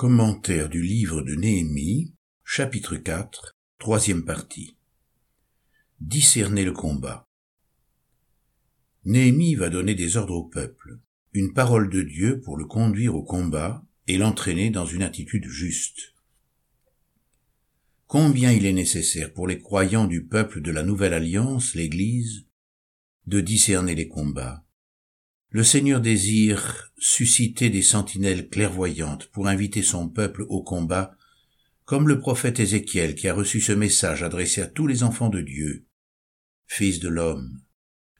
Commentaire du livre de Néhémie, chapitre 4, troisième partie. Discerner le combat. Néhémie va donner des ordres au peuple, une parole de Dieu pour le conduire au combat et l'entraîner dans une attitude juste. Combien il est nécessaire pour les croyants du peuple de la Nouvelle Alliance, l'Église, de discerner les combats. Le Seigneur désire susciter des sentinelles clairvoyantes pour inviter son peuple au combat, comme le prophète Ézéchiel qui a reçu ce message adressé à tous les enfants de Dieu. Fils de l'homme,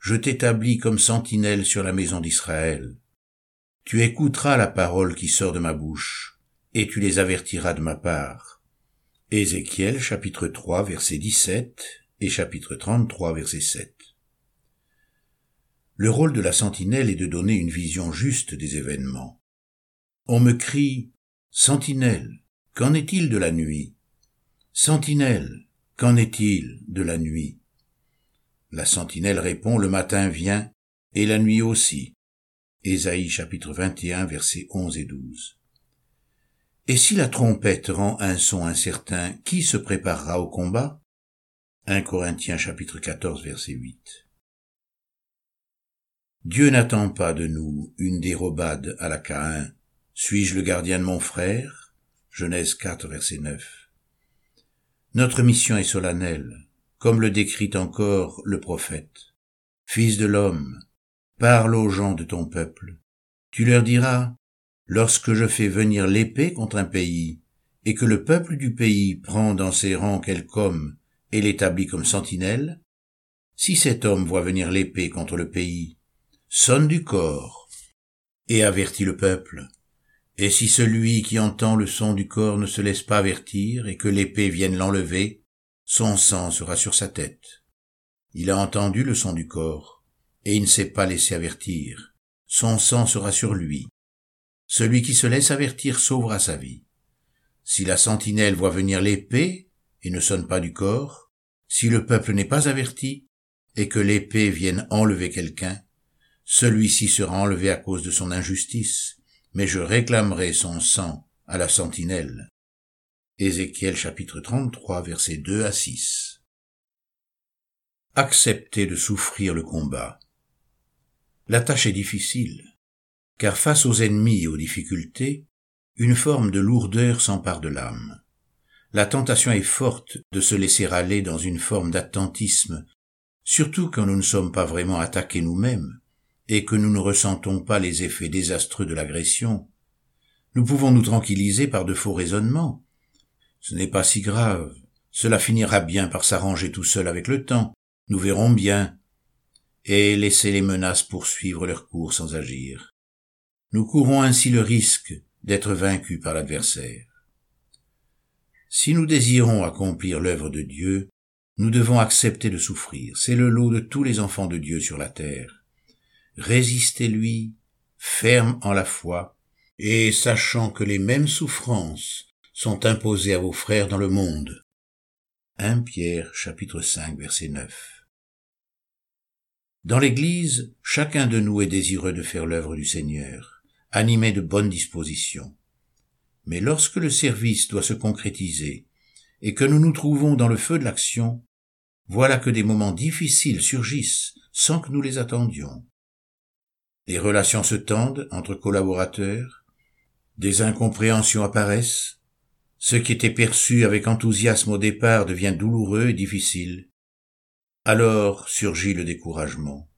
je t'établis comme sentinelle sur la maison d'Israël. Tu écouteras la parole qui sort de ma bouche, et tu les avertiras de ma part. Ézéchiel chapitre 3 verset 17 et chapitre 33 verset 7. Le rôle de la sentinelle est de donner une vision juste des événements. On me crie Sentinelle, qu'en est-il de la nuit? Sentinelle, qu'en est-il de la nuit? La sentinelle répond Le matin vient, et la nuit aussi. Ésaïe chapitre 21 versets 11 et 12. Et si la trompette rend un son incertain, qui se préparera au combat? 1 Corinthiens chapitre 14 verset 8. Dieu n'attend pas de nous une dérobade à la Caïn. Suis-je le gardien de mon frère? Genèse 4, verset 9. Notre mission est solennelle, comme le décrit encore le prophète. Fils de l'homme, parle aux gens de ton peuple. Tu leur diras, lorsque je fais venir l'épée contre un pays, et que le peuple du pays prend dans ses rangs quelque homme et l'établit comme sentinelle, si cet homme voit venir l'épée contre le pays, sonne du corps et avertit le peuple. Et si celui qui entend le son du corps ne se laisse pas avertir et que l'épée vienne l'enlever, son sang sera sur sa tête. Il a entendu le son du corps, et il ne s'est pas laissé avertir. Son sang sera sur lui. Celui qui se laisse avertir sauvera sa vie. Si la sentinelle voit venir l'épée et ne sonne pas du corps, si le peuple n'est pas averti, et que l'épée vienne enlever quelqu'un, celui-ci sera enlevé à cause de son injustice, mais je réclamerai son sang à la sentinelle. Ézéchiel chapitre 33 versets 2 à 6. Accepter de souffrir le combat. La tâche est difficile, car face aux ennemis et aux difficultés, une forme de lourdeur s'empare de l'âme. La tentation est forte de se laisser aller dans une forme d'attentisme, surtout quand nous ne sommes pas vraiment attaqués nous-mêmes, et que nous ne ressentons pas les effets désastreux de l'agression, nous pouvons nous tranquilliser par de faux raisonnements. Ce n'est pas si grave, cela finira bien par s'arranger tout seul avec le temps, nous verrons bien, et laisser les menaces poursuivre leur cours sans agir. Nous courons ainsi le risque d'être vaincus par l'adversaire. Si nous désirons accomplir l'œuvre de Dieu, nous devons accepter de souffrir. C'est le lot de tous les enfants de Dieu sur la terre résistez-lui, ferme en la foi, et sachant que les mêmes souffrances sont imposées à vos frères dans le monde. 1 Pierre chapitre 5 verset 9 Dans l'Église, chacun de nous est désireux de faire l'œuvre du Seigneur, animé de bonnes dispositions. Mais lorsque le service doit se concrétiser, et que nous nous trouvons dans le feu de l'action, voilà que des moments difficiles surgissent sans que nous les attendions. Les relations se tendent entre collaborateurs, des incompréhensions apparaissent, ce qui était perçu avec enthousiasme au départ devient douloureux et difficile. Alors surgit le découragement.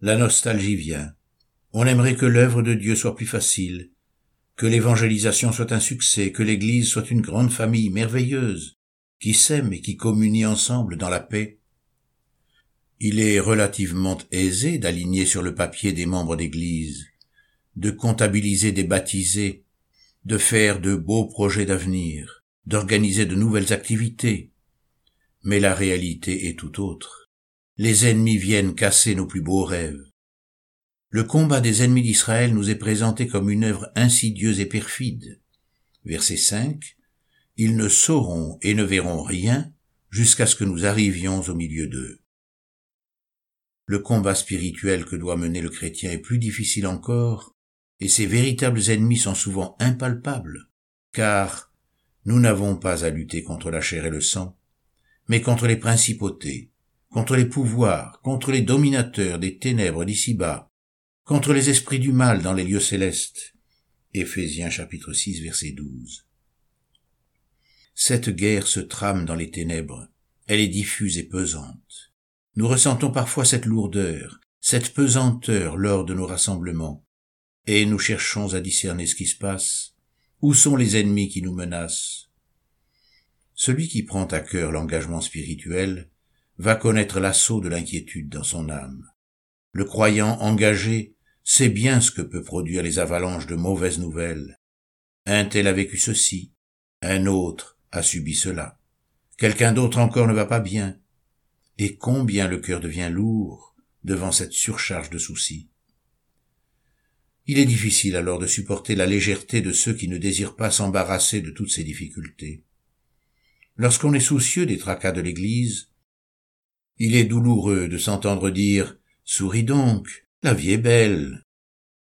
La nostalgie vient. On aimerait que l'œuvre de Dieu soit plus facile, que l'évangélisation soit un succès, que l'Église soit une grande famille merveilleuse, qui s'aime et qui communie ensemble dans la paix. Il est relativement aisé d'aligner sur le papier des membres d'Église, de comptabiliser des baptisés, de faire de beaux projets d'avenir, d'organiser de nouvelles activités. Mais la réalité est tout autre. Les ennemis viennent casser nos plus beaux rêves. Le combat des ennemis d'Israël nous est présenté comme une œuvre insidieuse et perfide. Verset 5. Ils ne sauront et ne verront rien jusqu'à ce que nous arrivions au milieu d'eux. Le combat spirituel que doit mener le chrétien est plus difficile encore, et ses véritables ennemis sont souvent impalpables. car nous n'avons pas à lutter contre la chair et le sang, mais contre les principautés, contre les pouvoirs, contre les dominateurs des ténèbres d'ici-bas, contre les esprits du mal dans les lieux célestes. Chapitre 6 verset 12. Cette guerre se trame dans les ténèbres, elle est diffuse et pesante. Nous ressentons parfois cette lourdeur, cette pesanteur lors de nos rassemblements, et nous cherchons à discerner ce qui se passe, où sont les ennemis qui nous menacent. Celui qui prend à cœur l'engagement spirituel va connaître l'assaut de l'inquiétude dans son âme. Le croyant engagé sait bien ce que peut produire les avalanches de mauvaises nouvelles. Un tel a vécu ceci, un autre a subi cela, quelqu'un d'autre encore ne va pas bien, et combien le cœur devient lourd devant cette surcharge de soucis. Il est difficile alors de supporter la légèreté de ceux qui ne désirent pas s'embarrasser de toutes ces difficultés. Lorsqu'on est soucieux des tracas de l'Église, il est douloureux de s'entendre dire Souris donc, la vie est belle.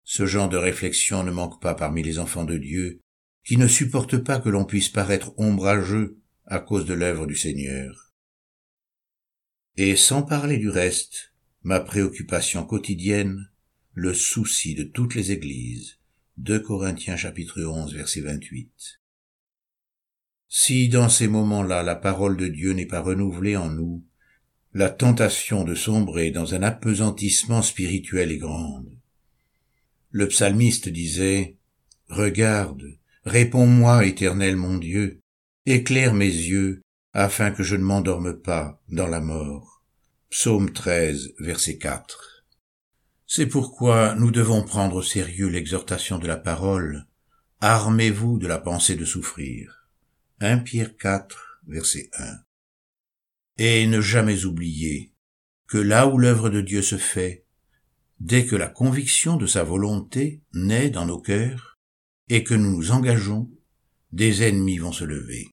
Ce genre de réflexion ne manque pas parmi les enfants de Dieu, qui ne supportent pas que l'on puisse paraître ombrageux à cause de l'œuvre du Seigneur. Et sans parler du reste, ma préoccupation quotidienne, le souci de toutes les églises. 2 Corinthiens chapitre 11 verset 28. Si dans ces moments-là la parole de Dieu n'est pas renouvelée en nous, la tentation de sombrer dans un apesantissement spirituel est grande. Le psalmiste disait, Regarde, réponds-moi, éternel mon Dieu, éclaire mes yeux, afin que je ne m'endorme pas dans la mort. Psaume 13, verset 4. C'est pourquoi nous devons prendre au sérieux l'exhortation de la parole, Armez-vous de la pensée de souffrir. 1 Pierre 4, verset 1 et ne jamais oublier que là où l'œuvre de Dieu se fait, dès que la conviction de sa volonté naît dans nos cœurs et que nous nous engageons, des ennemis vont se lever.